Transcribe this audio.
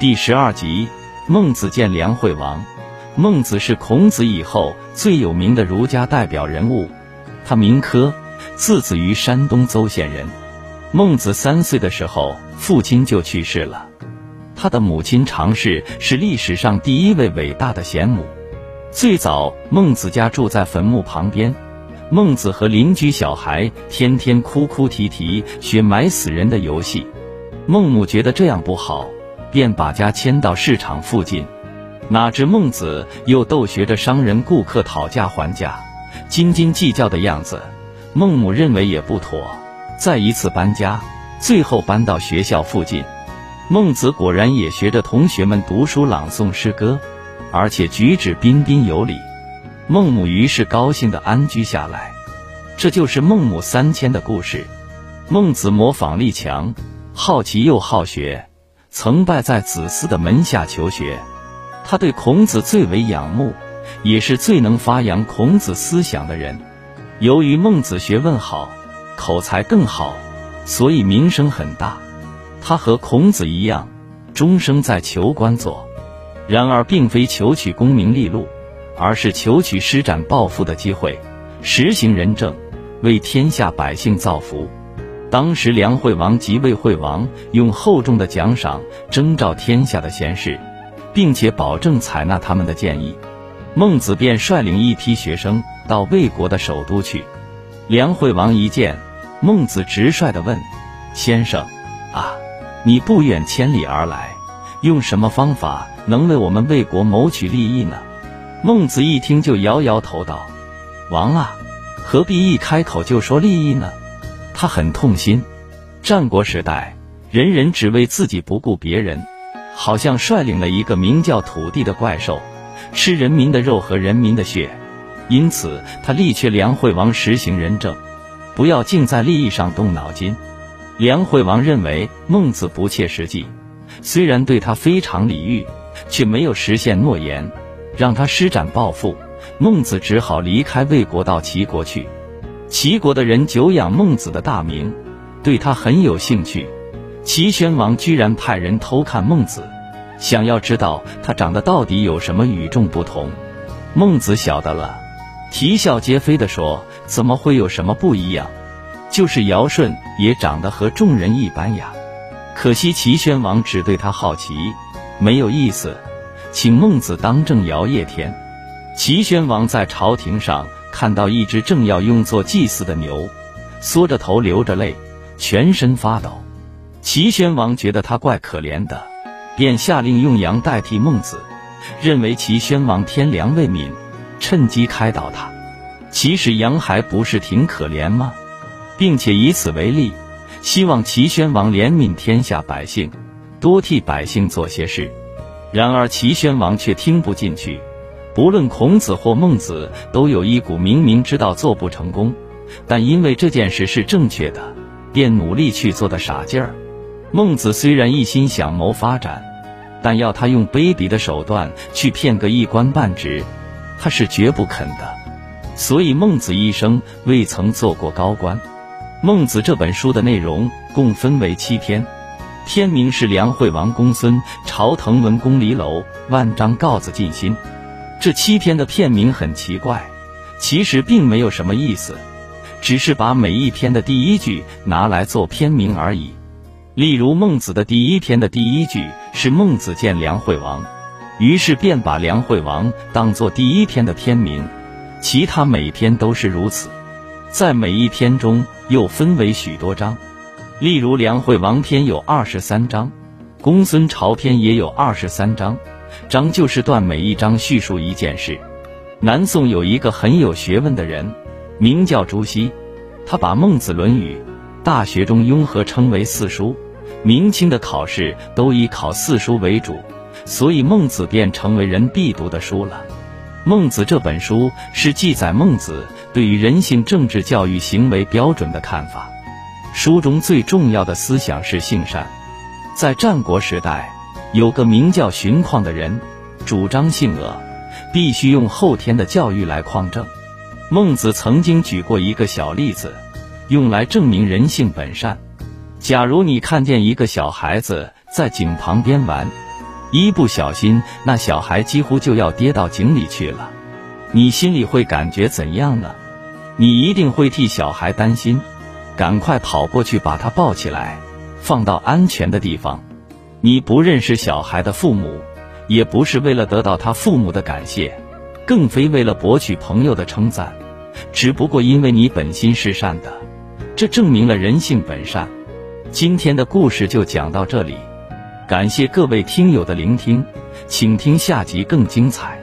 第十二集，孟子见梁惠王。孟子是孔子以后最有名的儒家代表人物，他名轲，字子于山东邹县人。孟子三岁的时候，父亲就去世了。他的母亲常氏是历史上第一位伟大的贤母。最早，孟子家住在坟墓旁边，孟子和邻居小孩天天哭哭啼啼学埋死人的游戏。孟母觉得这样不好。便把家迁到市场附近，哪知孟子又逗学着商人顾客讨价还价，斤斤计较的样子，孟母认为也不妥，再一次搬家，最后搬到学校附近。孟子果然也学着同学们读书朗诵诗歌，而且举止彬彬有礼。孟母于是高兴地安居下来。这就是孟母三迁的故事。孟子模仿力强，好奇又好学。曾拜在子思的门下求学，他对孔子最为仰慕，也是最能发扬孔子思想的人。由于孟子学问好，口才更好，所以名声很大。他和孔子一样，终生在求官做，然而并非求取功名利禄，而是求取施展抱负的机会，实行仁政，为天下百姓造福。当时梁惠王及魏惠王用厚重的奖赏征召天下的贤士，并且保证采纳他们的建议。孟子便率领一批学生到魏国的首都去。梁惠王一见孟子，直率地问：“先生，啊，你不远千里而来，用什么方法能为我们魏国谋取利益呢？”孟子一听就摇摇头道：“王啊，何必一开口就说利益呢？”他很痛心，战国时代，人人只为自己不顾别人，好像率领了一个名叫土地的怪兽，吃人民的肉和人民的血。因此，他力劝梁惠王实行仁政，不要尽在利益上动脑筋。梁惠王认为孟子不切实际，虽然对他非常礼遇，却没有实现诺言，让他施展抱负。孟子只好离开魏国到齐国去。齐国的人久仰孟子的大名，对他很有兴趣。齐宣王居然派人偷看孟子，想要知道他长得到底有什么与众不同。孟子晓得了，啼笑皆非地说：“怎么会有什么不一样？就是尧舜也长得和众人一般呀。”可惜齐宣王只对他好奇，没有意思，请孟子当政尧夜天。齐宣王在朝廷上。看到一只正要用作祭祀的牛，缩着头流着泪，全身发抖。齐宣王觉得他怪可怜的，便下令用羊代替孟子，认为齐宣王天良未泯，趁机开导他。其实羊还不是挺可怜吗？并且以此为例，希望齐宣王怜悯天下百姓，多替百姓做些事。然而齐宣王却听不进去。不论孔子或孟子，都有一股明明知道做不成功，但因为这件事是正确的，便努力去做的傻劲儿。孟子虽然一心想谋发展，但要他用卑鄙的手段去骗个一官半职，他是绝不肯的。所以孟子一生未曾做过高官。《孟子》这本书的内容共分为七篇，篇名是梁惠王公孙朝滕文公离娄万章告子尽心。这七篇的片名很奇怪，其实并没有什么意思，只是把每一篇的第一句拿来做片名而已。例如《孟子》的第一篇的第一句是孟子见梁惠王，于是便把梁惠王当作第一篇的片名。其他每篇都是如此，在每一篇中又分为许多章。例如《梁惠王篇》有二十三章，《公孙朝篇》也有二十三章。章就是段，每一章叙述一件事。南宋有一个很有学问的人，名叫朱熹，他把《孟子》《论语》《大学》中庸合称为四书。明清的考试都以考四书为主，所以《孟子》便成为人必读的书了。《孟子》这本书是记载孟子对于人性、政治、教育、行为标准的看法。书中最重要的思想是性善。在战国时代。有个名叫荀况的人，主张性恶，必须用后天的教育来匡正。孟子曾经举过一个小例子，用来证明人性本善。假如你看见一个小孩子在井旁边玩，一不小心，那小孩几乎就要跌到井里去了，你心里会感觉怎样呢？你一定会替小孩担心，赶快跑过去把他抱起来，放到安全的地方。你不认识小孩的父母，也不是为了得到他父母的感谢，更非为了博取朋友的称赞，只不过因为你本心是善的，这证明了人性本善。今天的故事就讲到这里。感谢各位听友的聆听，请听下集更精彩。